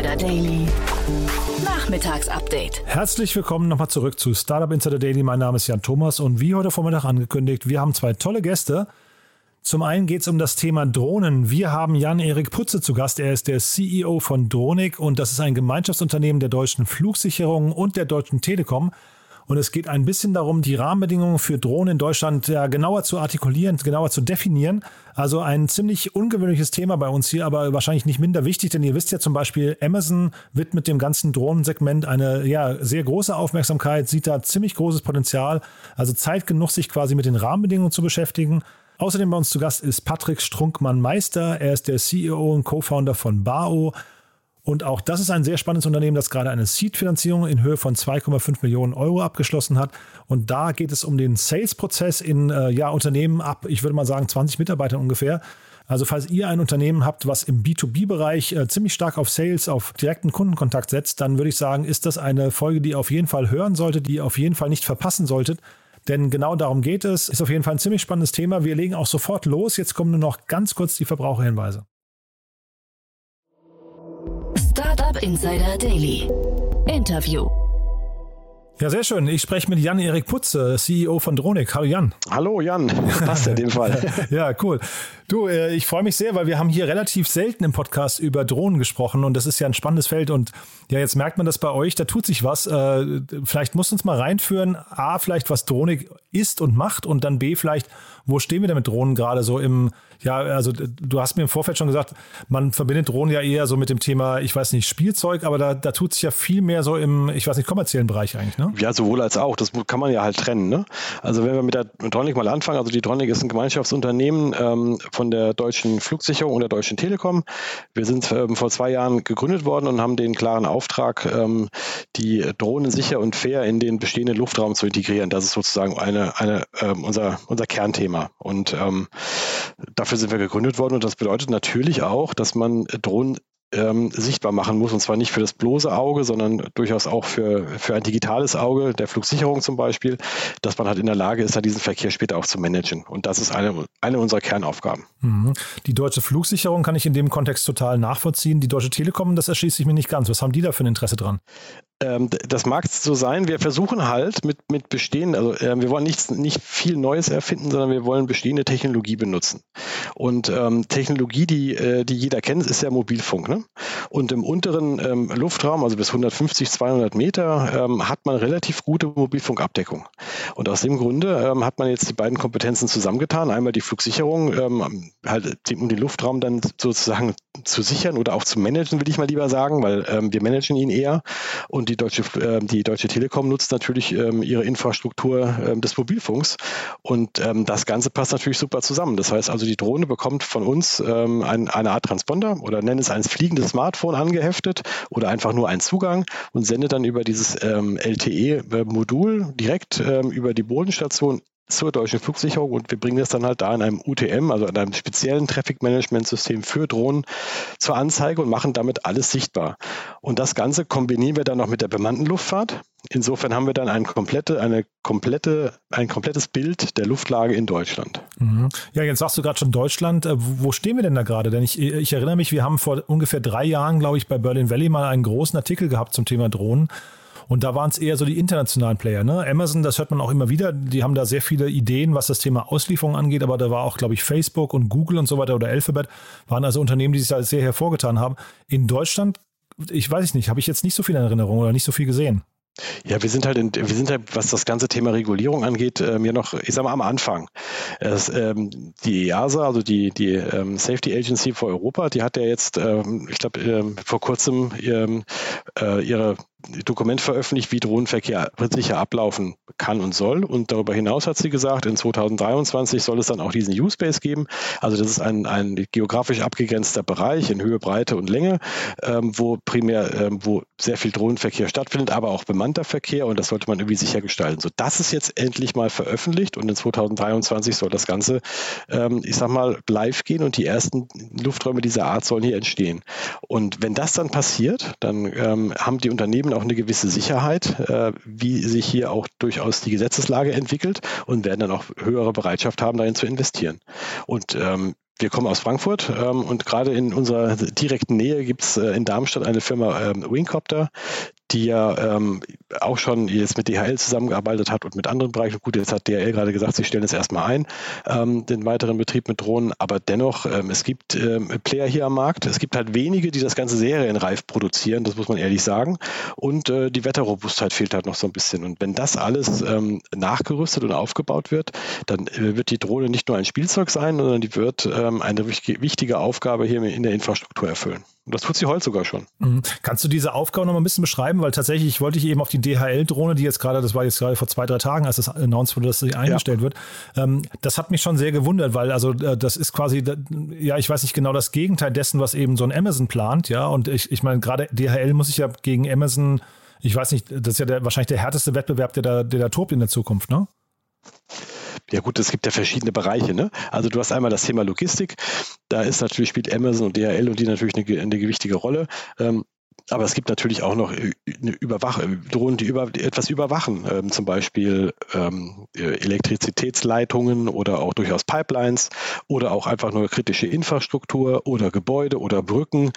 Insider Daily. Nachmittagsupdate. Herzlich willkommen nochmal zurück zu Startup Insider Daily. Mein Name ist Jan Thomas und wie heute Vormittag angekündigt, wir haben zwei tolle Gäste. Zum einen geht es um das Thema Drohnen. Wir haben Jan-Erik Putze zu Gast. Er ist der CEO von Dronik und das ist ein Gemeinschaftsunternehmen der deutschen Flugsicherung und der deutschen Telekom. Und es geht ein bisschen darum, die Rahmenbedingungen für Drohnen in Deutschland ja, genauer zu artikulieren, genauer zu definieren. Also ein ziemlich ungewöhnliches Thema bei uns hier, aber wahrscheinlich nicht minder wichtig, denn ihr wisst ja zum Beispiel, Amazon wird mit dem ganzen Drohnensegment eine ja, sehr große Aufmerksamkeit, sieht da ziemlich großes Potenzial. Also Zeit genug, sich quasi mit den Rahmenbedingungen zu beschäftigen. Außerdem bei uns zu Gast ist Patrick Strunkmann-Meister. Er ist der CEO und Co-Founder von BAO. Und auch das ist ein sehr spannendes Unternehmen, das gerade eine Seed-Finanzierung in Höhe von 2,5 Millionen Euro abgeschlossen hat. Und da geht es um den Sales-Prozess in äh, ja, Unternehmen ab, ich würde mal sagen, 20 Mitarbeitern ungefähr. Also falls ihr ein Unternehmen habt, was im B2B-Bereich äh, ziemlich stark auf Sales, auf direkten Kundenkontakt setzt, dann würde ich sagen, ist das eine Folge, die ihr auf jeden Fall hören solltet, die ihr auf jeden Fall nicht verpassen solltet. Denn genau darum geht es. Ist auf jeden Fall ein ziemlich spannendes Thema. Wir legen auch sofort los. Jetzt kommen nur noch ganz kurz die Verbraucherhinweise. Startup Insider Daily. Interview. Ja, sehr schön. Ich spreche mit Jan-Erik Putze, CEO von Dronik. Hallo Jan. Hallo Jan, passt in dem Fall. ja, cool. Du, äh, ich freue mich sehr, weil wir haben hier relativ selten im Podcast über Drohnen gesprochen und das ist ja ein spannendes Feld und ja, jetzt merkt man das bei euch, da tut sich was. Äh, vielleicht musst du uns mal reinführen, A, vielleicht was Drohnik ist und macht und dann B, vielleicht, wo stehen wir denn mit Drohnen gerade so im, ja, also du hast mir im Vorfeld schon gesagt, man verbindet Drohnen ja eher so mit dem Thema, ich weiß nicht, Spielzeug, aber da, da tut sich ja viel mehr so im, ich weiß nicht, kommerziellen Bereich eigentlich, ne? Ja, sowohl als auch. Das kann man ja halt trennen, ne? Also wenn wir mit der Tronic mal anfangen, also die Tronic ist ein Gemeinschaftsunternehmen ähm, von der deutschen Flugsicherung und der deutschen Telekom. Wir sind ähm, vor zwei Jahren gegründet worden und haben den klaren Auftrag, ähm, die Drohnen sicher und fair in den bestehenden Luftraum zu integrieren. Das ist sozusagen eine, eine, ähm, unser, unser Kernthema. Und ähm, dafür dafür sind wir gegründet worden und das bedeutet natürlich auch, dass man Drohnen ähm, sichtbar machen muss. Und zwar nicht für das bloße Auge, sondern durchaus auch für, für ein digitales Auge, der Flugsicherung zum Beispiel, dass man halt in der Lage ist, diesen Verkehr später auch zu managen. Und das ist eine, eine unserer Kernaufgaben. Mhm. Die deutsche Flugsicherung kann ich in dem Kontext total nachvollziehen. Die Deutsche Telekom, das erschließt sich mir nicht ganz. Was haben die da für ein Interesse dran? Ähm, das mag so sein. Wir versuchen halt mit, mit bestehenden, also äh, wir wollen nicht, nicht viel Neues erfinden, sondern wir wollen bestehende Technologie benutzen. Und ähm, Technologie, die, äh, die jeder kennt, ist ja Mobilfunk. Ne? Und im unteren ähm, Luftraum, also bis 150, 200 Meter, ähm, hat man relativ gute Mobilfunkabdeckung. Und aus dem Grunde ähm, hat man jetzt die beiden Kompetenzen zusammengetan. Einmal die Flugsicherung, ähm, halt, um den Luftraum dann sozusagen zu sichern oder auch zu managen, will ich mal lieber sagen, weil wir managen ihn eher. Und die Deutsche, äh, die Deutsche Telekom nutzt natürlich ähm, ihre Infrastruktur ähm, des Mobilfunks. Und ähm, das Ganze passt natürlich super zusammen. Das heißt also, die Drohne bekommt von uns ähm, ein, eine Art Transponder oder nennen es ein fliegendes Smartphone angeheftet oder einfach nur einen Zugang und sendet dann über dieses ähm, LTE-Modul direkt über die Bodenstation zur deutschen Flugsicherung und wir bringen das dann halt da in einem UTM, also in einem speziellen Traffic Management System für Drohnen zur Anzeige und machen damit alles sichtbar. Und das Ganze kombinieren wir dann noch mit der bemannten Luftfahrt. Insofern haben wir dann ein, komplette, eine komplette, ein komplettes Bild der Luftlage in Deutschland. Mhm. Ja, jetzt sagst du gerade schon Deutschland. Äh, wo stehen wir denn da gerade? Denn ich, ich erinnere mich, wir haben vor ungefähr drei Jahren, glaube ich, bei Berlin Valley mal einen großen Artikel gehabt zum Thema Drohnen. Und da waren es eher so die internationalen Player. Ne? Amazon, das hört man auch immer wieder, die haben da sehr viele Ideen, was das Thema Auslieferung angeht, aber da war auch, glaube ich, Facebook und Google und so weiter oder Alphabet, waren also Unternehmen, die sich da sehr hervorgetan haben. In Deutschland, ich weiß nicht, habe ich jetzt nicht so viel in Erinnerung oder nicht so viel gesehen. Ja, wir sind halt, in, wir sind halt, was das ganze Thema Regulierung angeht, ähm, ja noch, ich sag mal, am Anfang. Es, ähm, die EASA, also die, die ähm, Safety Agency für Europa, die hat ja jetzt, ähm, ich glaube, ähm, vor kurzem ähm, äh, ihre Dokument veröffentlicht, wie Drohnenverkehr sicher ablaufen kann und soll. Und darüber hinaus hat sie gesagt, in 2023 soll es dann auch diesen Use-Base geben. Also das ist ein, ein geografisch abgegrenzter Bereich in Höhe, Breite und Länge, ähm, wo primär, ähm, wo sehr viel Drohnenverkehr stattfindet, aber auch bemannter Verkehr und das sollte man irgendwie sicher gestalten. So, das ist jetzt endlich mal veröffentlicht und in 2023 soll das Ganze, ähm, ich sag mal, live gehen und die ersten Lufträume dieser Art sollen hier entstehen. Und wenn das dann passiert, dann ähm, haben die Unternehmen Unternehmen auch eine gewisse Sicherheit, äh, wie sich hier auch durchaus die Gesetzeslage entwickelt und werden dann auch höhere Bereitschaft haben, darin zu investieren. Und ähm, wir kommen aus Frankfurt ähm, und gerade in unserer direkten Nähe gibt es äh, in Darmstadt eine Firma ähm, Wingcopter, die ja ähm, auch schon jetzt mit DHL zusammengearbeitet hat und mit anderen Bereichen. Gut, jetzt hat DHL gerade gesagt, sie stellen es erstmal ein, ähm, den weiteren Betrieb mit Drohnen, aber dennoch, ähm, es gibt ähm, Player hier am Markt. Es gibt halt wenige, die das ganze serienreif produzieren, das muss man ehrlich sagen. Und äh, die Wetterrobustheit fehlt halt noch so ein bisschen. Und wenn das alles ähm, nachgerüstet und aufgebaut wird, dann äh, wird die Drohne nicht nur ein Spielzeug sein, sondern die wird ähm, eine wichtige Aufgabe hier in der Infrastruktur erfüllen. Und das tut sie heute sogar schon. Mhm. Kannst du diese Aufgabe noch mal ein bisschen beschreiben? Weil tatsächlich wollte ich eben auf die DHL-Drohne, die jetzt gerade, das war jetzt gerade vor zwei, drei Tagen, als das announced wurde, dass sie eingestellt ja. wird. Ähm, das hat mich schon sehr gewundert, weil also äh, das ist quasi, ja, ich weiß nicht genau das Gegenteil dessen, was eben so ein Amazon plant, ja. Und ich, ich meine, gerade DHL muss sich ja gegen Amazon, ich weiß nicht, das ist ja der, wahrscheinlich der härteste Wettbewerb, der da, der da tobt in der Zukunft, ne? Ja gut, es gibt ja verschiedene Bereiche. Ne? Also du hast einmal das Thema Logistik. Da ist natürlich spielt Amazon und DHL und die natürlich eine, eine gewichtige Rolle. Ähm, aber es gibt natürlich auch noch äh, eine Überwach Drohnen, die, über, etwas überwachen, ähm, zum Beispiel ähm, Elektrizitätsleitungen oder auch durchaus Pipelines oder auch einfach nur kritische Infrastruktur oder Gebäude oder Brücken.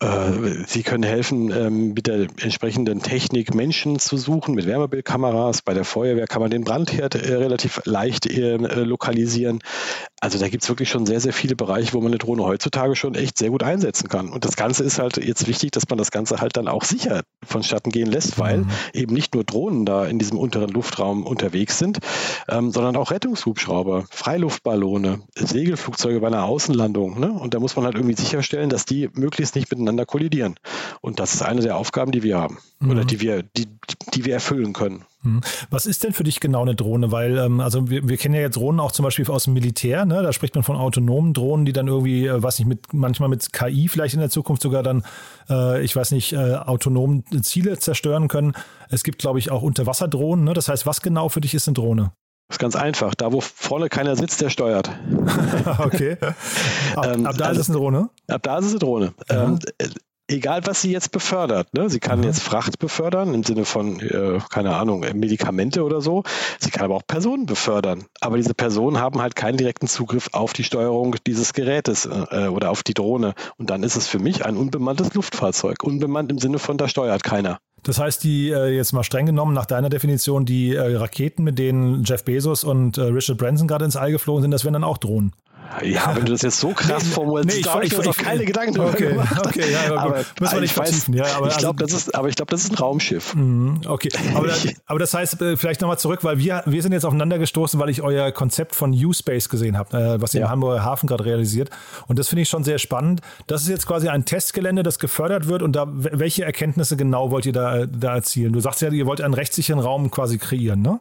Äh, sie können helfen, ähm, mit der entsprechenden Technik Menschen zu suchen, mit Wärmebildkameras. Bei der Feuerwehr kann man den Brandherd äh, relativ leicht äh, lokalisieren. Also da gibt es wirklich schon sehr, sehr viele Bereiche, wo man eine Drohne heutzutage schon echt sehr gut einsetzen kann. Und das Ganze ist halt jetzt wichtig, dass man das Ganze halt dann auch sicher vonstatten gehen lässt, weil mhm. eben nicht nur Drohnen da in diesem unteren Luftraum unterwegs sind, ähm, sondern auch Rettungshubschrauber, Freiluftballone, Segelflugzeuge bei einer Außenlandung. Ne? Und da muss man halt irgendwie sicherstellen, dass die möglichst nicht miteinander kollidieren. Und das ist eine der Aufgaben, die wir haben mhm. oder die wir, die, die wir erfüllen können. Mhm. Was ist denn für dich genau eine Drohne? Weil, ähm, also wir, wir kennen ja jetzt Drohnen auch zum Beispiel aus dem Militär, ne? Da spricht man von autonomen Drohnen, die dann irgendwie, äh, was nicht, mit manchmal mit KI vielleicht in der Zukunft sogar dann, äh, ich weiß nicht, äh, autonom Ziele zerstören können. Es gibt, glaube ich, auch Unterwasserdrohnen. Ne? Das heißt, was genau für dich ist eine Drohne? Das ist ganz einfach. Da, wo vorne keiner sitzt, der steuert. okay. Ab, ähm, ab da also, ist es eine Drohne? Ab da ist es eine Drohne. Ähm, egal was sie jetzt befördert. Ne? Sie kann mhm. jetzt Fracht befördern im Sinne von, äh, keine Ahnung, Medikamente oder so. Sie kann aber auch Personen befördern. Aber diese Personen haben halt keinen direkten Zugriff auf die Steuerung dieses Gerätes äh, oder auf die Drohne. Und dann ist es für mich ein unbemanntes Luftfahrzeug. Unbemannt im Sinne von, da steuert keiner. Das heißt, die äh, jetzt mal streng genommen nach deiner Definition, die äh, Raketen, mit denen Jeff Bezos und äh, Richard Branson gerade ins All geflogen sind, das wären dann auch Drohnen. Ja, wenn du das jetzt so krass nee, formulierst, nee, da habe ich, mir noch keine Gedanken drüber okay, gemacht. Okay, ja, aber, aber müssen wir nicht vertiefen. Ja, aber ich glaube, also, das ist, aber ich glaube, das ist ein Raumschiff. Mhm, okay, aber, aber das heißt, äh, vielleicht nochmal zurück, weil wir, wir sind jetzt aufeinander gestoßen, weil ich euer Konzept von U-Space gesehen habe, äh, was ihr ja. im Hamburger Hafen gerade realisiert. Und das finde ich schon sehr spannend. Das ist jetzt quasi ein Testgelände, das gefördert wird. Und da, welche Erkenntnisse genau wollt ihr da, da erzielen? Du sagst ja, ihr wollt einen rechtssicheren Raum quasi kreieren, ne?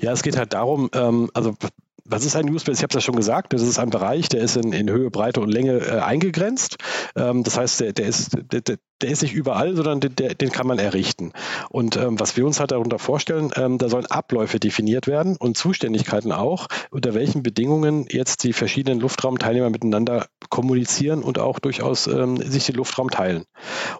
Ja, es geht halt darum, ähm, also was ist ein Newspace? Ich habe es ja schon gesagt, das ist ein Bereich, der ist in, in Höhe, Breite und Länge äh, eingegrenzt. Ähm, das heißt, der, der, ist, der, der ist nicht überall, sondern den, den kann man errichten. Und ähm, was wir uns halt darunter vorstellen, ähm, da sollen Abläufe definiert werden und Zuständigkeiten auch, unter welchen Bedingungen jetzt die verschiedenen Luftraumteilnehmer miteinander kommunizieren und auch durchaus ähm, sich den Luftraum teilen.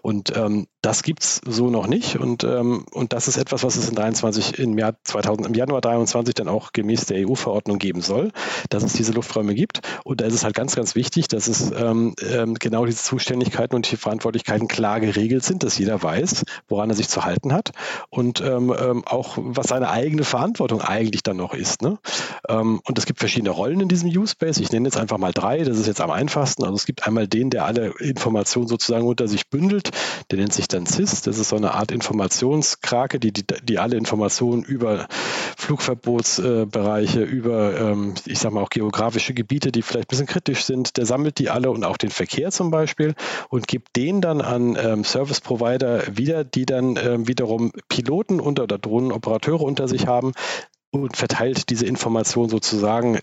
Und ähm, das gibt es so noch nicht. Und, ähm, und das ist etwas, was es in 23 im Jahr 2000, im Januar 23 dann auch gemäß der EU-Verordnung geben soll, dass es diese Lufträume gibt. Und da ist es halt ganz, ganz wichtig, dass es ähm, genau diese Zuständigkeiten und die Verantwortlichkeiten klar geregelt sind, dass jeder weiß, woran er sich zu halten hat und ähm, ähm, auch, was seine eigene Verantwortung eigentlich dann noch ist. Ne? Ähm, und es gibt verschiedene Rollen in diesem Use-Space. Ich nenne jetzt einfach mal drei, das ist jetzt am einfachsten. Also es gibt einmal den, der alle Informationen sozusagen unter sich bündelt, der nennt sich dann CIS. Das ist so eine Art Informationskrake, die, die, die alle Informationen über Flugverbotsbereiche, äh, über, ähm, ich sage mal auch geografische Gebiete, die vielleicht ein bisschen kritisch sind, der sammelt die alle und auch den Verkehr zum Beispiel und gibt den dann an ähm, Service Provider wieder, die dann ähm, wiederum Piloten unter oder Drohnenoperateure unter sich haben und verteilt diese Information sozusagen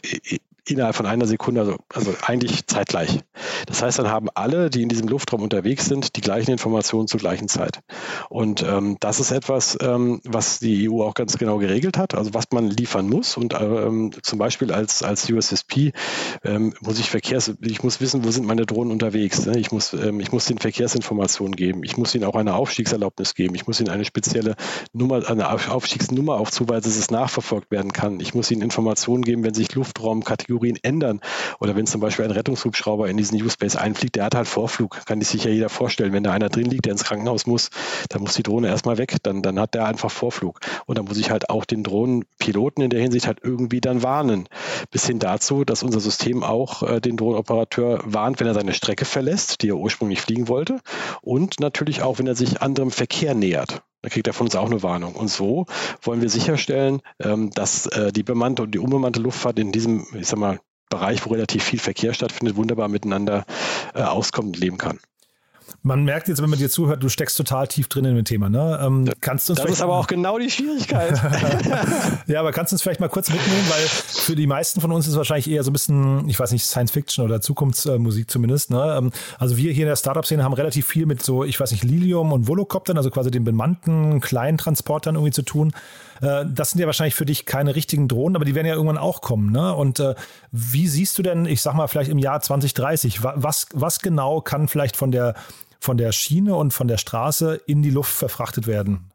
innerhalb von einer Sekunde, also, also eigentlich zeitgleich. Das heißt, dann haben alle, die in diesem Luftraum unterwegs sind, die gleichen Informationen zur gleichen Zeit. Und ähm, das ist etwas, ähm, was die EU auch ganz genau geregelt hat, also was man liefern muss. Und ähm, zum Beispiel als, als USSP ähm, muss ich Verkehrs, ich muss wissen, wo sind meine Drohnen unterwegs. Ne? Ich, muss, ähm, ich muss den Verkehrsinformationen geben. Ich muss ihnen auch eine Aufstiegserlaubnis geben. Ich muss ihnen eine spezielle Nummer, eine Aufstiegsnummer aufzuweisen, dass es nachverfolgt werden kann. Ich muss ihnen Informationen geben, wenn sich Luftraumkategorien Kategorien ändern. Oder wenn zum Beispiel ein Rettungshubschrauber in diesen U-Space einfliegt, der hat halt Vorflug. Kann sich ja jeder vorstellen. Wenn da einer drin liegt, der ins Krankenhaus muss, dann muss die Drohne erstmal weg. Dann, dann hat der einfach Vorflug. Und dann muss ich halt auch den Drohnenpiloten in der Hinsicht halt irgendwie dann warnen. Bis hin dazu, dass unser System auch äh, den Drohnenoperateur warnt, wenn er seine Strecke verlässt, die er ursprünglich fliegen wollte. Und natürlich auch, wenn er sich anderem Verkehr nähert. Da kriegt er von uns auch eine Warnung. Und so wollen wir sicherstellen, ähm, dass äh, die bemannte und die unbemannte Luftfahrt in diesem, ich sag mal, Bereich, wo relativ viel Verkehr stattfindet, wunderbar miteinander äh, auskommt und leben kann. Man merkt jetzt, wenn man dir zuhört, du steckst total tief drin in dem Thema. Ne? Ähm, kannst du uns das ist aber auch genau die Schwierigkeit. ja, aber kannst du uns vielleicht mal kurz mitnehmen, weil für die meisten von uns ist wahrscheinlich eher so ein bisschen, ich weiß nicht, Science Fiction oder Zukunftsmusik zumindest. Ne? Ähm, also wir hier in der Startup-Szene haben relativ viel mit so, ich weiß nicht, Lilium und Volocoptern, also quasi den bemannten kleinen Transportern irgendwie zu tun. Äh, das sind ja wahrscheinlich für dich keine richtigen Drohnen, aber die werden ja irgendwann auch kommen. Ne? Und äh, wie siehst du denn, ich sag mal, vielleicht im Jahr 2030, was, was genau kann vielleicht von der von der Schiene und von der Straße in die Luft verfrachtet werden?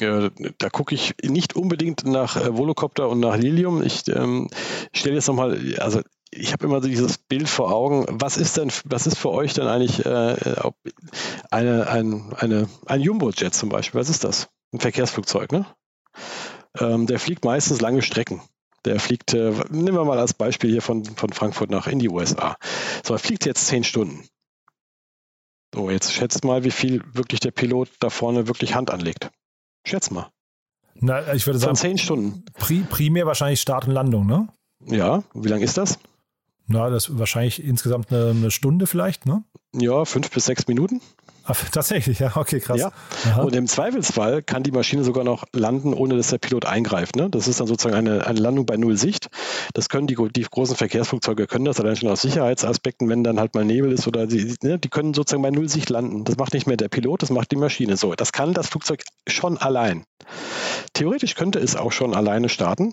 Ja, da gucke ich nicht unbedingt nach äh, Volocopter und nach Lilium. Ich ähm, stelle jetzt nochmal, also ich habe immer so dieses Bild vor Augen. Was ist denn, was ist für euch denn eigentlich äh, eine, ein, eine, ein Jumbo-Jet zum Beispiel? Was ist das? Ein Verkehrsflugzeug, ne? Ähm, der fliegt meistens lange Strecken. Der fliegt, äh, nehmen wir mal als Beispiel hier von, von Frankfurt nach in die USA. So, er fliegt jetzt zehn Stunden. So, jetzt schätzt mal, wie viel wirklich der Pilot da vorne wirklich Hand anlegt. Schätz mal. Na, ich würde sagen, Von zehn Stunden. Pri primär wahrscheinlich Start und Landung, ne? Ja, wie lang ist das? Na, das ist wahrscheinlich insgesamt eine, eine Stunde vielleicht, ne? Ja, fünf bis sechs Minuten. Ach, tatsächlich, ja, okay, krass. Ja. Und im Zweifelsfall kann die Maschine sogar noch landen, ohne dass der Pilot eingreift. Ne? Das ist dann sozusagen eine, eine Landung bei Null Sicht. Das können die, die großen Verkehrsflugzeuge können das, allein schon aus Sicherheitsaspekten, wenn dann halt mal Nebel ist oder die, ne, die können sozusagen bei Null Sicht landen. Das macht nicht mehr der Pilot, das macht die Maschine. So, das kann das Flugzeug schon allein. Theoretisch könnte es auch schon alleine starten.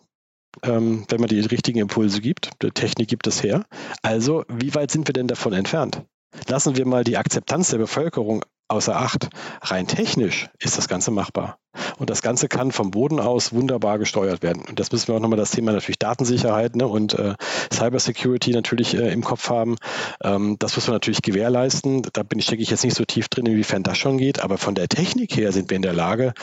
Ähm, wenn man die richtigen Impulse gibt. Die Technik gibt es her. Also, wie weit sind wir denn davon entfernt? Lassen wir mal die Akzeptanz der Bevölkerung außer Acht. Rein technisch ist das Ganze machbar. Und das Ganze kann vom Boden aus wunderbar gesteuert werden. Und das müssen wir auch nochmal das Thema natürlich Datensicherheit ne, und äh, Cybersecurity natürlich äh, im Kopf haben. Ähm, das müssen wir natürlich gewährleisten. Da bin ich, denke ich, jetzt nicht so tief drin, inwiefern das schon geht. Aber von der Technik her sind wir in der Lage,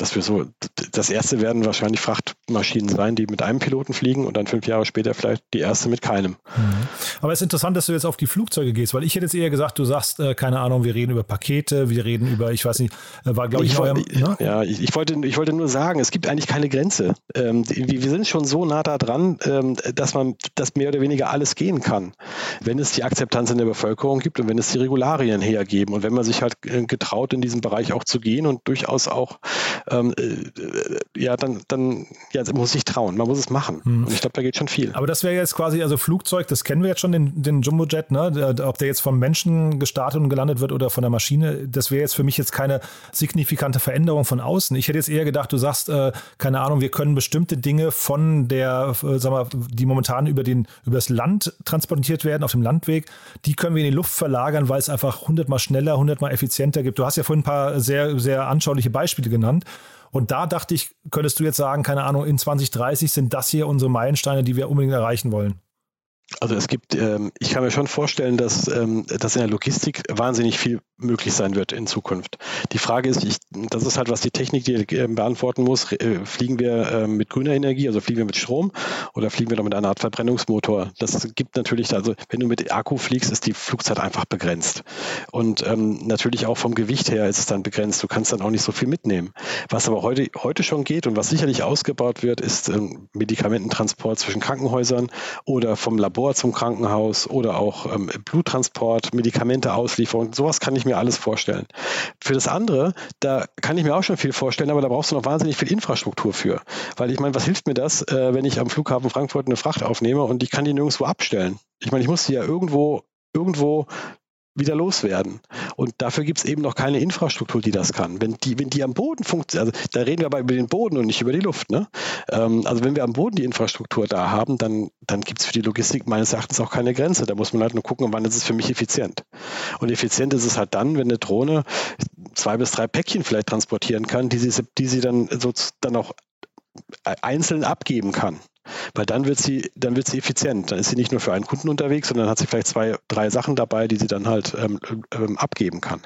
dass wir so, das erste werden wahrscheinlich Frachtmaschinen sein, die mit einem Piloten fliegen und dann fünf Jahre später vielleicht die erste mit keinem. Mhm. Aber es ist interessant, dass du jetzt auf die Flugzeuge gehst, weil ich hätte jetzt eher gesagt, du sagst, äh, keine Ahnung, wir reden über Pakete, wir reden über, ich weiß nicht, äh, war glaube ich, ich in eurem, ne? Ja, ich, ich, wollte, ich wollte nur sagen, es gibt eigentlich keine Grenze. Ähm, wir sind schon so nah da dran, ähm, dass man, dass mehr oder weniger alles gehen kann, wenn es die Akzeptanz in der Bevölkerung gibt und wenn es die Regularien hergeben und wenn man sich halt äh, getraut, in diesem Bereich auch zu gehen und durchaus auch ähm, äh, ja, dann, dann ja, muss ich trauen, man muss es machen. Hm. Und ich glaube, da geht schon viel. Aber das wäre jetzt quasi, also Flugzeug, das kennen wir jetzt schon, den, den Jumbojet, ne? ob der jetzt vom Menschen gestartet und gelandet wird oder von der Maschine, das wäre jetzt für mich jetzt keine signifikante Veränderung von außen. Ich hätte jetzt eher gedacht, du sagst, äh, keine Ahnung, wir können bestimmte Dinge von der, äh, sag mal, die momentan über, den, über das Land transportiert werden, auf dem Landweg, die können wir in die Luft verlagern, weil es einfach hundertmal schneller, hundertmal effizienter gibt. Du hast ja vorhin ein paar sehr, sehr anschauliche Beispiele genannt. Und da dachte ich, könntest du jetzt sagen, keine Ahnung, in 2030 sind das hier unsere Meilensteine, die wir unbedingt erreichen wollen? Also es gibt, ähm, ich kann mir schon vorstellen, dass, ähm, dass in der Logistik wahnsinnig viel möglich sein wird in Zukunft. Die Frage ist, ich, das ist halt, was die Technik die äh, beantworten muss. Äh, fliegen wir äh, mit grüner Energie, also fliegen wir mit Strom oder fliegen wir noch mit einer Art Verbrennungsmotor? Das gibt natürlich, also wenn du mit Akku fliegst, ist die Flugzeit einfach begrenzt. Und ähm, natürlich auch vom Gewicht her ist es dann begrenzt. Du kannst dann auch nicht so viel mitnehmen. Was aber heute, heute schon geht und was sicherlich ausgebaut wird, ist ähm, Medikamententransport zwischen Krankenhäusern oder vom Labor Labor zum Krankenhaus oder auch ähm, Bluttransport, Medikamente Auslieferung, sowas kann ich mir alles vorstellen. Für das andere, da kann ich mir auch schon viel vorstellen, aber da brauchst du noch wahnsinnig viel Infrastruktur für. Weil ich meine, was hilft mir das, äh, wenn ich am Flughafen Frankfurt eine Fracht aufnehme und ich kann die nirgendwo abstellen? Ich meine, ich muss die ja irgendwo irgendwo wieder loswerden. Und dafür gibt es eben noch keine Infrastruktur, die das kann. Wenn die, wenn die am Boden funktioniert, also da reden wir aber über den Boden und nicht über die Luft. Ne? Ähm, also wenn wir am Boden die Infrastruktur da haben, dann, dann gibt es für die Logistik meines Erachtens auch keine Grenze. Da muss man halt nur gucken, wann ist es für mich effizient. Und effizient ist es halt dann, wenn eine Drohne zwei bis drei Päckchen vielleicht transportieren kann, die sie, die sie dann, so, dann auch einzeln abgeben kann. Weil dann wird sie, dann wird sie effizient. Dann ist sie nicht nur für einen Kunden unterwegs, sondern hat sie vielleicht zwei, drei Sachen dabei, die sie dann halt ähm, ähm, abgeben kann.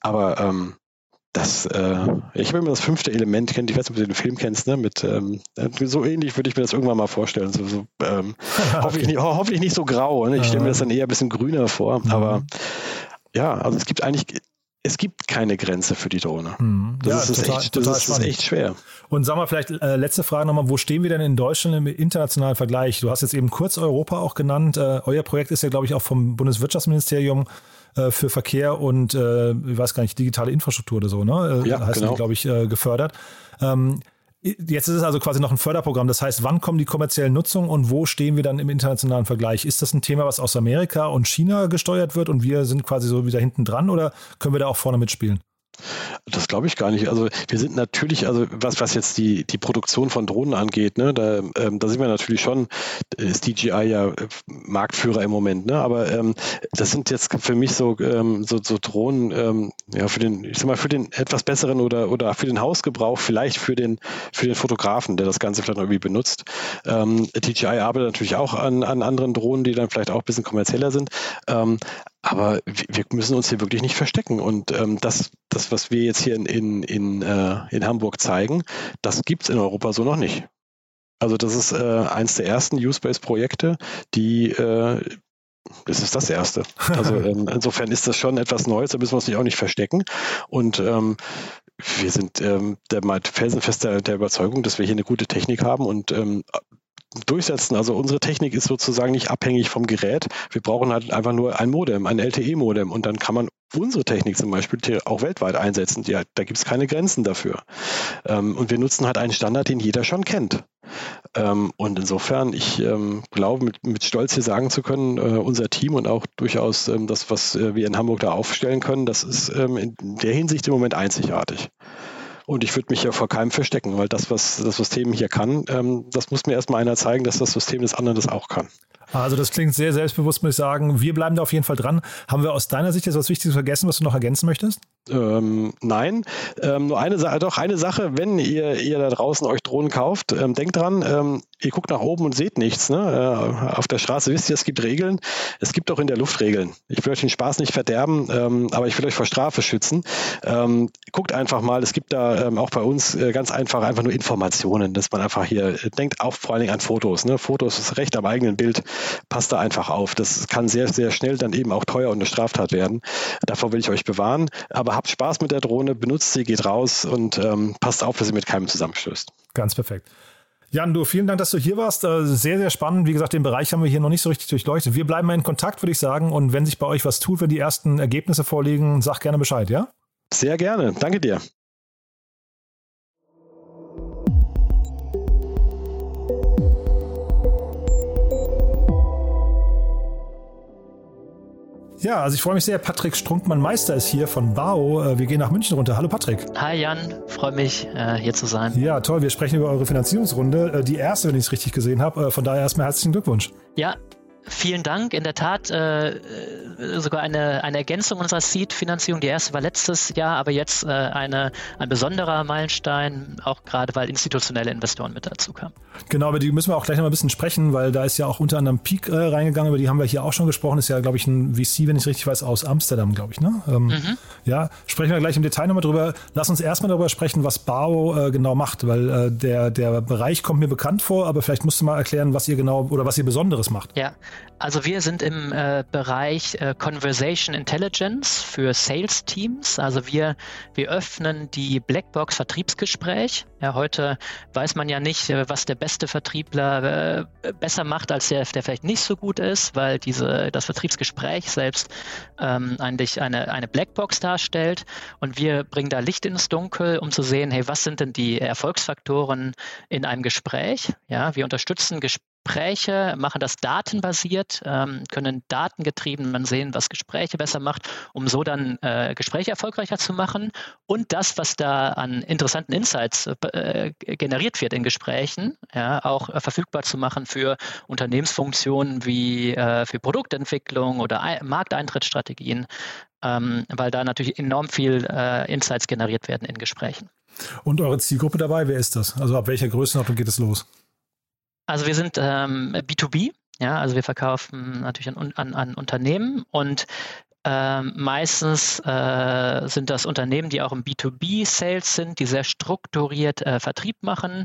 Aber ähm, das, äh, ich habe immer das fünfte Element kennt, ich weiß nicht, ob du den Film kennst, ne? Mit ähm, so ähnlich würde ich mir das irgendwann mal vorstellen. So, so ähm, okay. hoffentlich, nicht, hoffentlich nicht so grau. Ne? Ich stelle mir das dann eher ein bisschen grüner vor. Mhm. Aber ja, also es gibt eigentlich, es gibt keine Grenze für die Drohne. Mhm. Das, ja, ist, total, echt, das ist, ist, echt, schwer. Und sag mal, vielleicht äh, letzte Frage nochmal, wo stehen wir denn in Deutschland im internationalen Vergleich? Du hast jetzt eben kurz Europa auch genannt. Äh, euer Projekt ist ja, glaube ich, auch vom Bundeswirtschaftsministerium äh, für Verkehr und, äh, ich weiß gar nicht, digitale Infrastruktur oder so, ne? Äh, ja, heißt genau. glaube ich, äh, gefördert. Ähm, Jetzt ist es also quasi noch ein Förderprogramm. Das heißt, wann kommen die kommerziellen Nutzungen und wo stehen wir dann im internationalen Vergleich? Ist das ein Thema, was aus Amerika und China gesteuert wird und wir sind quasi so wieder hinten dran oder können wir da auch vorne mitspielen? Das glaube ich gar nicht. Also wir sind natürlich, also was, was jetzt die, die Produktion von Drohnen angeht, ne, da, ähm, da sind wir natürlich schon, ist DJI ja äh, Marktführer im Moment, ne? Aber ähm, das sind jetzt für mich so, ähm, so, so Drohnen, ähm, ja, für den, ich sag mal, für den etwas besseren oder, oder für den Hausgebrauch, vielleicht für den, für den Fotografen, der das Ganze vielleicht noch irgendwie benutzt. Ähm, DJI arbeitet natürlich auch an, an anderen Drohnen, die dann vielleicht auch ein bisschen kommerzieller sind. Aber wir müssen uns hier wirklich nicht verstecken. Und ähm, das, das, was wir jetzt hier in, in, in, äh, in Hamburg zeigen, das gibt es in Europa so noch nicht. Also das ist äh, eins der ersten Use-Based-Projekte, die äh, das ist das erste. Also ähm, insofern ist das schon etwas Neues, da müssen wir uns nicht auch nicht verstecken. Und ähm, wir sind ähm, der felsenfest der, der Überzeugung, dass wir hier eine gute Technik haben und ähm, durchsetzen. Also unsere Technik ist sozusagen nicht abhängig vom Gerät. Wir brauchen halt einfach nur ein Modem, ein LTE-Modem und dann kann man unsere Technik zum Beispiel auch weltweit einsetzen. Ja, da gibt es keine Grenzen dafür. Ähm, und wir nutzen halt einen Standard, den jeder schon kennt. Ähm, und insofern, ich ähm, glaube, mit, Stolz hier sagen zu können, äh, unser Team und auch durchaus das, was äh, wir in Hamburg da aufstellen können, das ist in der Hinsicht im Moment einzigartig. Und ich würde mich ja vor keinem verstecken, weil das, was das System hier kann, ähm, das muss mir erstmal einer zeigen, dass das System des anderen das auch kann. Also das klingt sehr selbstbewusst, muss ich sagen. Wir bleiben da auf jeden Fall dran. Haben wir aus deiner Sicht jetzt was Wichtiges vergessen, was du noch ergänzen möchtest? Ähm, nein, ähm, nur eine Sache, doch eine Sache, wenn ihr, ihr da draußen euch Drohnen kauft, ähm, denkt dran, ähm, ihr guckt nach oben und seht nichts. Ne? Äh, auf der Straße wisst ihr, es gibt Regeln. Es gibt auch in der Luft Regeln. Ich will euch den Spaß nicht verderben, ähm, aber ich will euch vor Strafe schützen. Ähm, guckt einfach mal, es gibt da auch bei uns äh, ganz einfach einfach nur Informationen, dass man einfach hier äh, denkt auch vor allen Dingen an Fotos. Ne? Fotos ist recht am eigenen Bild. Passt da einfach auf. Das kann sehr, sehr schnell dann eben auch teuer und eine Straftat werden. Davor will ich euch bewahren. Aber habt Spaß mit der Drohne, benutzt sie, geht raus und ähm, passt auf, dass sie mit keinem zusammenstößt. Ganz perfekt. Jan, du, vielen Dank, dass du hier warst. Äh, sehr, sehr spannend. Wie gesagt, den Bereich haben wir hier noch nicht so richtig durchleuchtet. Wir bleiben mal in Kontakt, würde ich sagen. Und wenn sich bei euch was tut, wenn die ersten Ergebnisse vorliegen, sag gerne Bescheid, ja? Sehr gerne. Danke dir. Ja, also ich freue mich sehr. Patrick Strunkmann-Meister ist hier von BAO. Äh, wir gehen nach München runter. Hallo Patrick. Hi Jan, freue mich äh, hier zu sein. Ja, toll. Wir sprechen über eure Finanzierungsrunde. Äh, die erste, wenn ich es richtig gesehen habe. Von daher erstmal herzlichen Glückwunsch. Ja, Vielen Dank. In der Tat äh, sogar eine, eine Ergänzung unserer Seed-Finanzierung. Die erste war letztes Jahr, aber jetzt äh, eine, ein besonderer Meilenstein, auch gerade weil institutionelle Investoren mit dazu kamen. Genau, über die müssen wir auch gleich noch ein bisschen sprechen, weil da ist ja auch unter anderem Peak äh, reingegangen, über die haben wir hier auch schon gesprochen. Ist ja, glaube ich, ein VC, wenn ich richtig weiß, aus Amsterdam, glaube ich. Ne? Ähm, mhm. Ja, sprechen wir gleich im Detail nochmal drüber. Lass uns erstmal darüber sprechen, was BAO äh, genau macht, weil äh, der, der Bereich kommt mir bekannt vor, aber vielleicht musst du mal erklären, was ihr genau oder was ihr Besonderes macht. Ja, also wir sind im äh, Bereich äh, Conversation Intelligence für Sales Teams. Also wir, wir öffnen die Blackbox Vertriebsgespräch. Ja, heute weiß man ja nicht, äh, was der beste Vertriebler äh, besser macht als der, der vielleicht nicht so gut ist, weil diese, das Vertriebsgespräch selbst ähm, eigentlich eine, eine Blackbox darstellt. Und wir bringen da Licht ins Dunkel, um zu sehen, hey, was sind denn die Erfolgsfaktoren in einem Gespräch? Ja, wir unterstützen Gespräche Gespräche, machen das datenbasiert, ähm, können datengetrieben man sehen, was Gespräche besser macht, um so dann äh, Gespräche erfolgreicher zu machen und das, was da an interessanten Insights äh, generiert wird in Gesprächen, ja, auch äh, verfügbar zu machen für Unternehmensfunktionen wie äh, für Produktentwicklung oder Markteintrittsstrategien, ähm, weil da natürlich enorm viel äh, Insights generiert werden in Gesprächen. Und eure Zielgruppe dabei, wer ist das? Also ab welcher Größenordnung geht es los? Also wir sind ähm, B2B, ja, also wir verkaufen natürlich an, an, an Unternehmen und ähm, meistens äh, sind das Unternehmen, die auch im B2B-Sales sind, die sehr strukturiert äh, Vertrieb machen.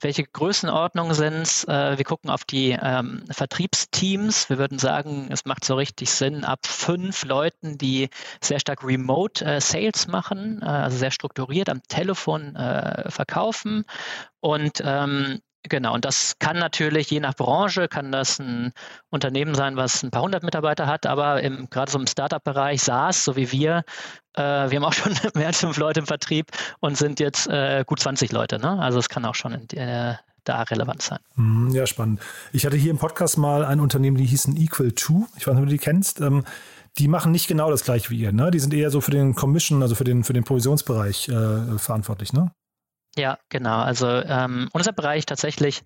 Welche Größenordnungen sind es? Äh, wir gucken auf die ähm, Vertriebsteams. Wir würden sagen, es macht so richtig Sinn, ab fünf Leuten, die sehr stark Remote äh, machen, äh, also sehr strukturiert am Telefon äh, verkaufen. Und ähm, Genau, und das kann natürlich je nach Branche, kann das ein Unternehmen sein, was ein paar hundert Mitarbeiter hat, aber im, gerade so im Startup-Bereich SaaS, so wie wir, äh, wir haben auch schon mehr als fünf Leute im Vertrieb und sind jetzt äh, gut 20 Leute. Ne? Also es kann auch schon in, äh, da relevant sein. Mhm, ja, spannend. Ich hatte hier im Podcast mal ein Unternehmen, die hießen Equal 2. Ich weiß nicht, ob du die kennst. Ähm, die machen nicht genau das gleiche wie ihr. Ne? Die sind eher so für den Commission, also für den, für den Provisionsbereich äh, verantwortlich. Ne? Ja, genau. Also ähm, unser Bereich tatsächlich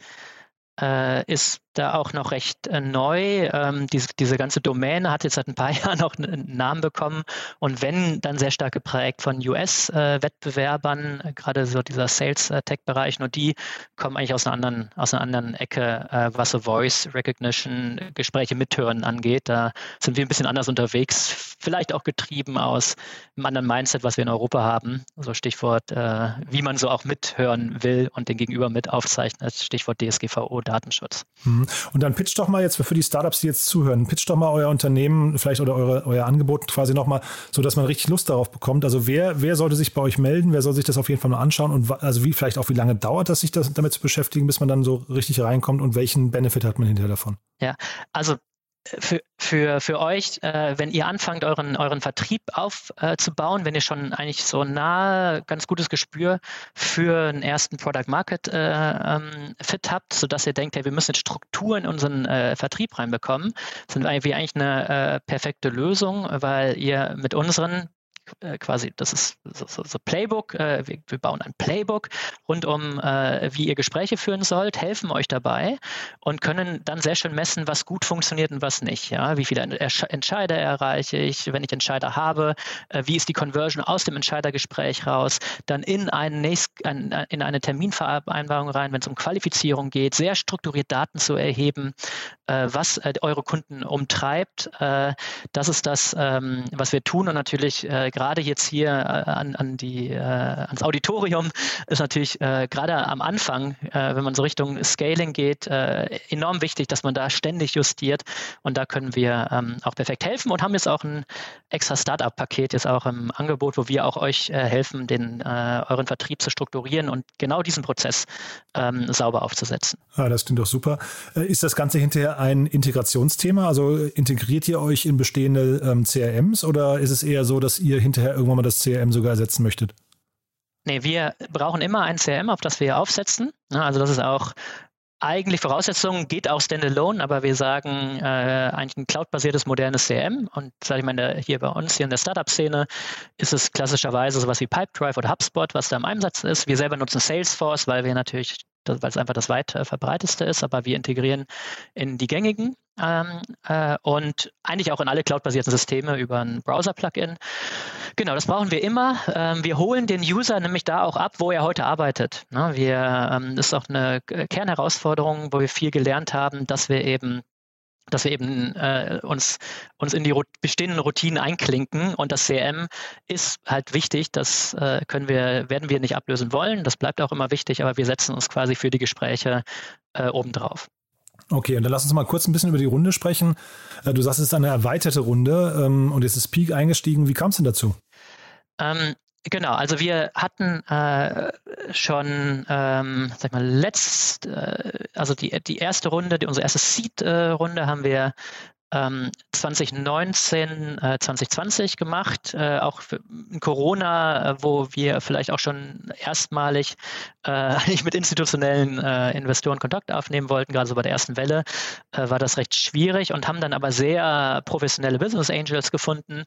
äh, ist da auch noch recht äh, neu. Ähm, diese, diese ganze Domäne hat jetzt seit ein paar Jahren auch einen Namen bekommen und wenn, dann sehr stark geprägt von US-Wettbewerbern, äh, gerade so dieser Sales-Tech-Bereich, nur die kommen eigentlich aus einer anderen, aus einer anderen Ecke, äh, was so Voice Recognition, Gespräche mithören angeht. Da sind wir ein bisschen anders unterwegs, vielleicht auch getrieben aus einem anderen Mindset, was wir in Europa haben. So Stichwort, äh, wie man so auch mithören will und den Gegenüber mit aufzeichnet, Stichwort DSGVO, Datenschutz. Hm. Und dann pitcht doch mal jetzt für die Startups, die jetzt zuhören, pitcht doch mal euer Unternehmen vielleicht oder eure, euer Angebot quasi nochmal, so dass man richtig Lust darauf bekommt. Also wer, wer sollte sich bei euch melden? Wer soll sich das auf jeden Fall mal anschauen? Und also wie, vielleicht auch wie lange dauert das, sich das, damit zu beschäftigen, bis man dann so richtig reinkommt und welchen Benefit hat man hinterher davon? Ja, also für, für, für euch, äh, wenn ihr anfangt, euren, euren Vertrieb aufzubauen, äh, wenn ihr schon eigentlich so nah ganz gutes Gespür für einen ersten Product Market äh, ähm, Fit habt, sodass ihr denkt, hey, wir müssen jetzt Strukturen in unseren äh, Vertrieb reinbekommen, sind wir eigentlich eine äh, perfekte Lösung, weil ihr mit unseren äh, quasi, das ist so, so, Playbook. Äh, wir, wir, bauen ein Playbook rund um, äh, wie ihr Gespräche führen sollt, helfen euch dabei und können dann sehr schön messen, was gut funktioniert und was nicht. Ja? Wie viele Entscheider erreiche ich, wenn ich Entscheider habe, äh, wie ist die Conversion aus dem Entscheidergespräch raus, dann in, einen nächst, ein, in eine Terminvereinbarung rein, wenn es um Qualifizierung geht, sehr strukturiert Daten zu erheben, äh, was äh, eure Kunden umtreibt. das ist das, ähm, was wir tun und natürlich gerade jetzt hier äh, an, an die, äh, ans Auditorium ist natürlich äh, gerade am Anfang, wenn man so Richtung Scaling geht, enorm wichtig, dass man da ständig justiert. Und da können wir ähm, auch perfekt helfen und haben jetzt auch ein extra Startup-Paket jetzt auch im Angebot, wo wir auch euch helfen, den euren Vertrieb zu strukturieren und genau diesen Prozess ähm, sauber aufzusetzen. Ja, das klingt doch super. Ist das Ganze hinterher ein Integrationsthema? Also integriert ihr euch in bestehende ähm, CRMs oder ist es eher so, dass ihr hinterher irgendwann mal das CRM sogar ersetzen möchtet? Nee, wir brauchen immer ein CRM, auf das wir aufsetzen. Also das ist auch eigentlich Voraussetzung, geht auch standalone, aber wir sagen äh, eigentlich ein cloud-basiertes modernes CRM. Und sage ich mal, hier bei uns hier in der Startup-Szene ist es klassischerweise sowas wie Pipedrive oder HubSpot, was da im Einsatz ist. Wir selber nutzen Salesforce, weil wir natürlich, weil es einfach das weit äh, verbreiteste ist, aber wir integrieren in die gängigen ähm, äh, und eigentlich auch in alle cloud-basierten Systeme über ein Browser-Plugin. Genau, das brauchen wir immer. Ähm, wir holen den User nämlich da auch ab, wo er heute arbeitet. Ne? Wir, ähm, das ist auch eine Kernherausforderung, wo wir viel gelernt haben, dass wir eben dass wir eben äh, uns, uns in die bestehenden Routinen einklinken und das CRM ist halt wichtig, das äh, können wir, werden wir nicht ablösen wollen, das bleibt auch immer wichtig, aber wir setzen uns quasi für die Gespräche äh, obendrauf. Okay, und dann lass uns mal kurz ein bisschen über die Runde sprechen. Äh, du sagst, es ist eine erweiterte Runde ähm, und jetzt ist Peak eingestiegen. Wie kam es denn dazu? Ähm, Genau, also wir hatten äh, schon, ähm, sag mal, letzt, äh, also die, die erste Runde, die, unsere erste Seed-Runde haben wir ähm, 2019, äh, 2020 gemacht, äh, auch in Corona, äh, wo wir vielleicht auch schon erstmalig äh, mit institutionellen äh, Investoren Kontakt aufnehmen wollten, gerade so bei der ersten Welle, äh, war das recht schwierig und haben dann aber sehr professionelle Business Angels gefunden,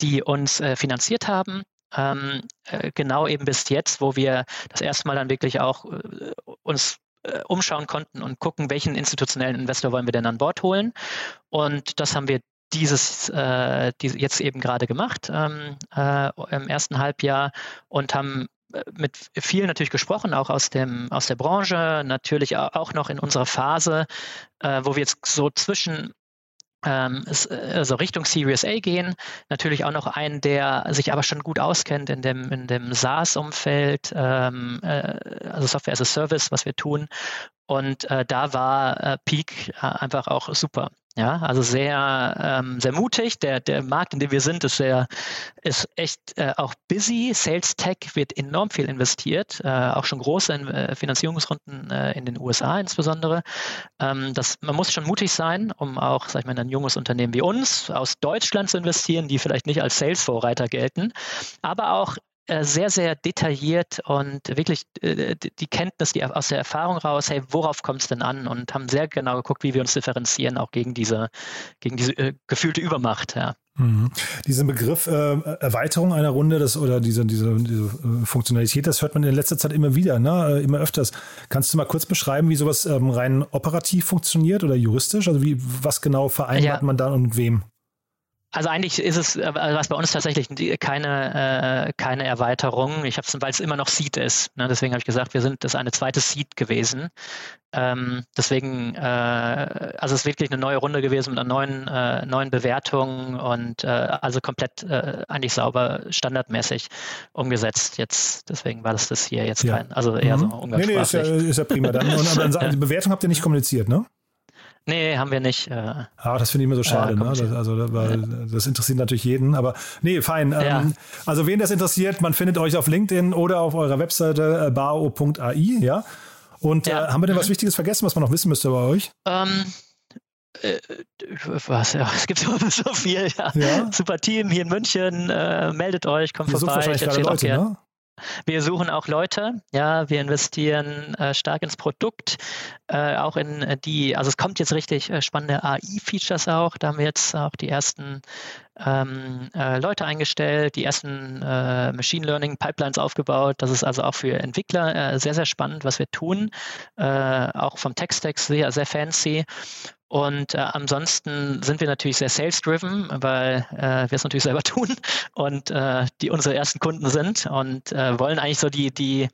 die uns äh, finanziert haben. Ähm, äh, genau eben bis jetzt, wo wir das erste Mal dann wirklich auch äh, uns äh, umschauen konnten und gucken, welchen institutionellen Investor wollen wir denn an Bord holen. Und das haben wir dieses äh, diese jetzt eben gerade gemacht ähm, äh, im ersten Halbjahr und haben mit vielen natürlich gesprochen, auch aus dem aus der Branche, natürlich auch noch in unserer Phase, äh, wo wir jetzt so zwischen also Richtung Series A gehen. Natürlich auch noch einen, der sich aber schon gut auskennt in dem, in dem SaaS-Umfeld, ähm, äh, also Software as a Service, was wir tun. Und äh, da war äh, Peak äh, einfach auch super. Ja, also sehr, ähm, sehr mutig. Der, der Markt, in dem wir sind, ist sehr, ist echt äh, auch busy. Sales Tech wird enorm viel investiert, äh, auch schon große äh, Finanzierungsrunden äh, in den USA insbesondere. Ähm, das, man muss schon mutig sein, um auch, sag ich mal, in ein junges Unternehmen wie uns aus Deutschland zu investieren, die vielleicht nicht als Sales-Vorreiter gelten, aber auch sehr, sehr detailliert und wirklich äh, die Kenntnis die aus der Erfahrung raus, hey, worauf kommt es denn an? Und haben sehr genau geguckt, wie wir uns differenzieren, auch gegen diese, gegen diese äh, gefühlte Übermacht. Ja. Mhm. Diesen Begriff äh, Erweiterung einer Runde das, oder diese, diese, diese Funktionalität, das hört man in letzter Zeit immer wieder, ne? immer öfters. Kannst du mal kurz beschreiben, wie sowas ähm, rein operativ funktioniert oder juristisch? Also wie, was genau vereinbart ja. man da und mit wem? Also eigentlich ist es, äh, was bei uns tatsächlich keine, äh, keine Erweiterung. Ich habe es, weil es immer noch Seed ist. Ne? Deswegen habe ich gesagt, wir sind das eine zweite Seed gewesen. Ähm, deswegen, äh, also es ist wirklich eine neue Runde gewesen mit einer neuen, äh, neuen Bewertung und äh, also komplett äh, eigentlich sauber, standardmäßig umgesetzt. Jetzt, deswegen war das das hier jetzt ja. kein, also eher mhm. so umgangssprachlich. Nee, nee, ist ja, ist ja prima. Dann, und, aber die Bewertung habt ihr nicht kommuniziert, ne? Nee, haben wir nicht. Äh, ah, das finde ich immer so schade. Äh, ne? Das, also, weil ja. das interessiert natürlich jeden. Aber nee, fein. Ja. Ähm, also, wen das interessiert, man findet euch auf LinkedIn oder auf eurer Webseite äh, bao.ai. Ja. Und ja. Äh, haben wir denn mhm. was Wichtiges vergessen, was man noch wissen müsste bei euch? Ähm, äh, was, ja, es gibt so, viel. Ja. Super Team hier in München. Äh, meldet euch, kommt Ihr vorbei. Wahrscheinlich gerade Leute, ne? Wir suchen auch Leute, ja, wir investieren äh, stark ins Produkt, äh, auch in äh, die, also es kommt jetzt richtig äh, spannende AI-Features auch, da haben wir jetzt auch die ersten ähm, äh, Leute eingestellt, die ersten äh, Machine Learning Pipelines aufgebaut. Das ist also auch für Entwickler sehr, sehr spannend, was wir tun, auch vom Tech-Stack sehr, sehr fancy. Und äh, ansonsten sind wir natürlich sehr sales-driven, weil äh, wir es natürlich selber tun und äh, die unsere ersten Kunden sind und äh, wollen eigentlich so die, die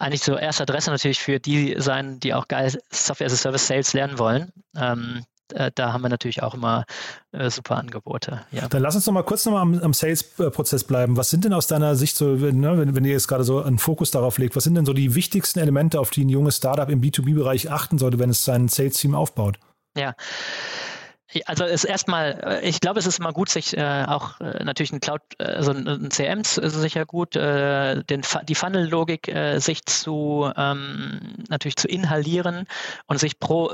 eigentlich so erste Adresse natürlich für die sein, die auch geil Software as a Service Sales lernen wollen. Ähm, äh, da haben wir natürlich auch immer äh, super Angebote. Ja. Dann lass uns noch mal kurz noch mal am, am Sales-Prozess bleiben. Was sind denn aus deiner Sicht so, ne, wenn, wenn ihr jetzt gerade so einen Fokus darauf legt, was sind denn so die wichtigsten Elemente, auf die ein junges Startup im B2B-Bereich achten sollte, wenn es sein Sales-Team aufbaut? Ja. Also es erstmal, äh, ich glaube, es ist immer gut, sich äh, auch äh, natürlich ein Cloud, also ein, CM ist sicher gut, äh, den, die Funnel-Logik äh, sich zu ähm, natürlich zu inhalieren und sich pro,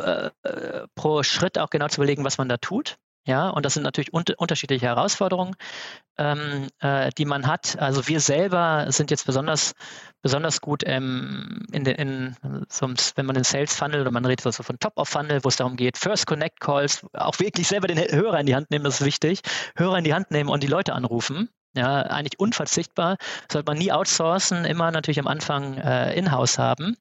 pro Schritt auch genau zu überlegen, was man da tut. Ja, und das sind natürlich un unterschiedliche Herausforderungen, ähm, äh, die man hat. Also wir selber sind jetzt besonders, besonders gut ähm, in in, so, wenn man den Sales Funnel oder man redet also von Top of Funnel, wo es darum geht, First Connect Calls, auch wirklich selber den Hörer in die Hand nehmen, das ist wichtig. Hörer in die Hand nehmen und die Leute anrufen. Ja, eigentlich unverzichtbar. Sollte man nie outsourcen, immer natürlich am Anfang äh, in-house haben.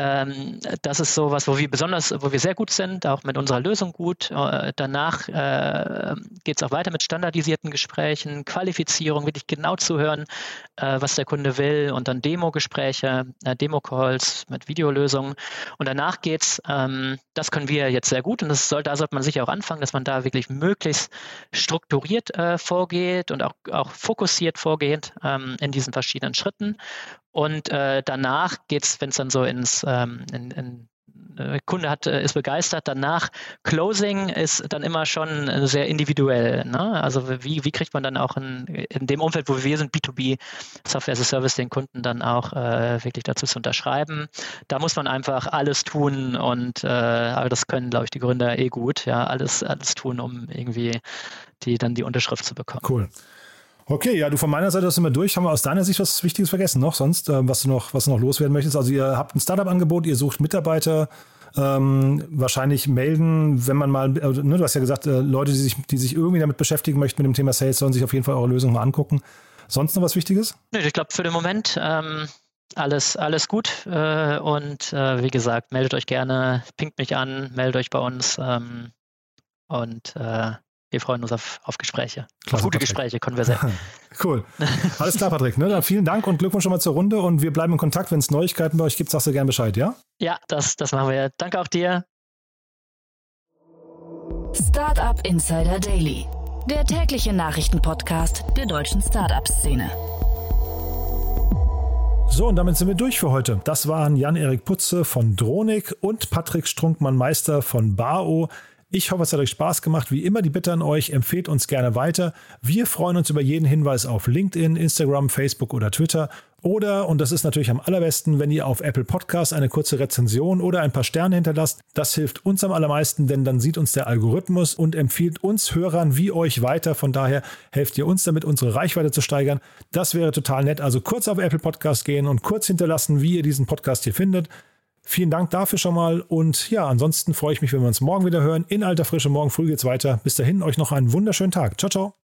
Ähm, das ist so was, wo wir besonders, wo wir sehr gut sind, auch mit unserer Lösung gut. Äh, danach äh, geht es auch weiter mit standardisierten Gesprächen, Qualifizierung, wirklich genau zu hören, äh, was der Kunde will und dann Demo-Gespräche, äh, Demo-Calls mit Videolösungen. Und danach geht's, ähm, das können wir jetzt sehr gut und das soll, da sollte man sicher auch anfangen, dass man da wirklich möglichst strukturiert äh, vorgeht und auch, auch fokussiert vorgeht ähm, in diesen verschiedenen Schritten. Und äh, danach geht es, wenn es dann so ins ähm, in, in äh, Kunde hat, äh, ist begeistert. Danach Closing ist dann immer schon äh, sehr individuell. Ne? Also wie, wie kriegt man dann auch in, in dem Umfeld, wo wir sind, B2B Software as a Service, den Kunden dann auch äh, wirklich dazu zu unterschreiben. Da muss man einfach alles tun und äh, aber das können, glaube ich, die Gründer eh gut, ja, alles, alles tun, um irgendwie die dann die Unterschrift zu bekommen. Cool. Okay, ja, du von meiner Seite sind wir durch. Haben wir aus deiner Sicht was Wichtiges vergessen noch? Sonst, äh, was du noch, was du noch loswerden möchtest? Also ihr habt ein Startup-Angebot, ihr sucht Mitarbeiter, ähm, wahrscheinlich melden, wenn man mal, äh, ne, du hast ja gesagt, äh, Leute, die sich, die sich irgendwie damit beschäftigen möchten mit dem Thema Sales, sollen sich auf jeden Fall eure Lösung mal angucken. Sonst noch was Wichtiges? Nee, ich glaube für den Moment ähm, alles, alles gut. Äh, und äh, wie gesagt, meldet euch gerne, pinkt mich an, meldet euch bei uns. Ähm, und äh, wir freuen uns auf, auf Gespräche. Klasse, auf gute Patrick. Gespräche, Konverse. cool. Alles klar, Patrick. Ne? Dann vielen Dank und Glückwunsch schon mal zur Runde und wir bleiben in Kontakt. Wenn es Neuigkeiten bei euch gibt, sagst du gerne Bescheid, ja? Ja, das, das machen wir. Danke auch dir. Startup Insider Daily, der tägliche Nachrichtenpodcast der deutschen Startup-Szene. So, und damit sind wir durch für heute. Das waren Jan-Erik Putze von Dronik und Patrick Strunkmann-Meister von BAO. Ich hoffe, es hat euch Spaß gemacht. Wie immer die Bitte an euch, empfehlt uns gerne weiter. Wir freuen uns über jeden Hinweis auf LinkedIn, Instagram, Facebook oder Twitter. Oder, und das ist natürlich am allerbesten, wenn ihr auf Apple Podcasts eine kurze Rezension oder ein paar Sterne hinterlasst. Das hilft uns am allermeisten, denn dann sieht uns der Algorithmus und empfiehlt uns Hörern wie euch weiter. Von daher helft ihr uns damit, unsere Reichweite zu steigern. Das wäre total nett. Also kurz auf Apple Podcasts gehen und kurz hinterlassen, wie ihr diesen Podcast hier findet. Vielen Dank dafür schon mal und ja, ansonsten freue ich mich, wenn wir uns morgen wieder hören. In alter Frische, morgen früh geht's weiter. Bis dahin, euch noch einen wunderschönen Tag. Ciao, ciao.